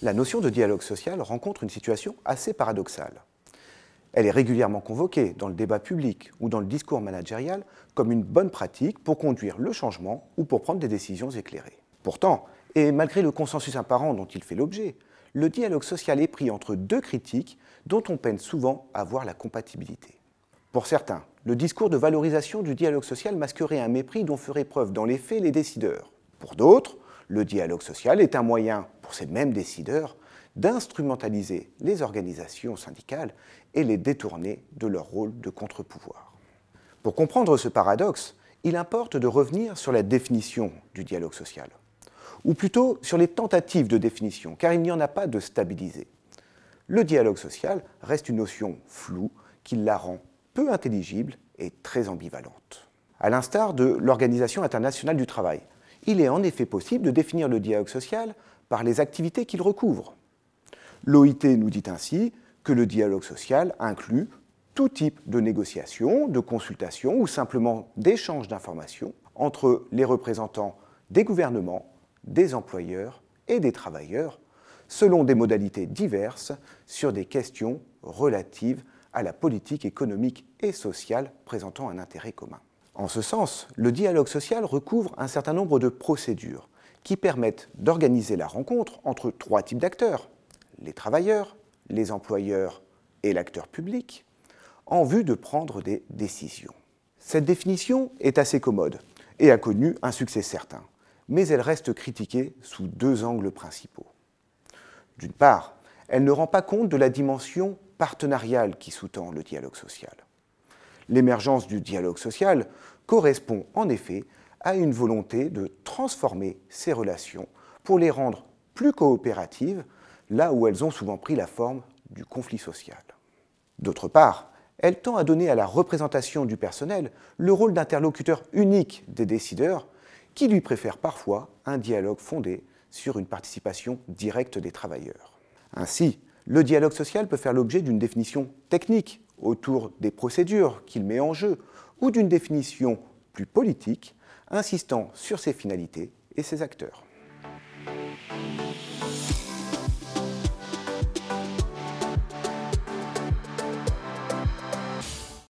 La notion de dialogue social rencontre une situation assez paradoxale. Elle est régulièrement convoquée dans le débat public ou dans le discours managérial comme une bonne pratique pour conduire le changement ou pour prendre des décisions éclairées. Pourtant, et malgré le consensus apparent dont il fait l'objet, le dialogue social est pris entre deux critiques dont on peine souvent à voir la compatibilité. Pour certains, le discours de valorisation du dialogue social masquerait un mépris dont feraient preuve dans les faits les décideurs. Pour d'autres, le dialogue social est un moyen pour ces mêmes décideurs d'instrumentaliser les organisations syndicales et les détourner de leur rôle de contre-pouvoir. Pour comprendre ce paradoxe, il importe de revenir sur la définition du dialogue social, ou plutôt sur les tentatives de définition, car il n'y en a pas de stabilisé. Le dialogue social reste une notion floue qui la rend peu intelligible et très ambivalente. À l'instar de l'Organisation internationale du travail, il est en effet possible de définir le dialogue social par les activités qu'il recouvre. L'OIT nous dit ainsi que le dialogue social inclut tout type de négociation, de consultation ou simplement d'échange d'informations entre les représentants des gouvernements, des employeurs et des travailleurs, selon des modalités diverses sur des questions relatives à la politique économique et sociale présentant un intérêt commun. En ce sens, le dialogue social recouvre un certain nombre de procédures qui permettent d'organiser la rencontre entre trois types d'acteurs, les travailleurs, les employeurs et l'acteur public, en vue de prendre des décisions. Cette définition est assez commode et a connu un succès certain, mais elle reste critiquée sous deux angles principaux. D'une part, elle ne rend pas compte de la dimension partenariale qui sous-tend le dialogue social. L'émergence du dialogue social correspond en effet à une volonté de transformer ces relations pour les rendre plus coopératives là où elles ont souvent pris la forme du conflit social. D'autre part, elle tend à donner à la représentation du personnel le rôle d'interlocuteur unique des décideurs qui lui préfèrent parfois un dialogue fondé sur une participation directe des travailleurs. Ainsi, le dialogue social peut faire l'objet d'une définition technique autour des procédures qu'il met en jeu ou d'une définition plus politique insistant sur ses finalités et ses acteurs.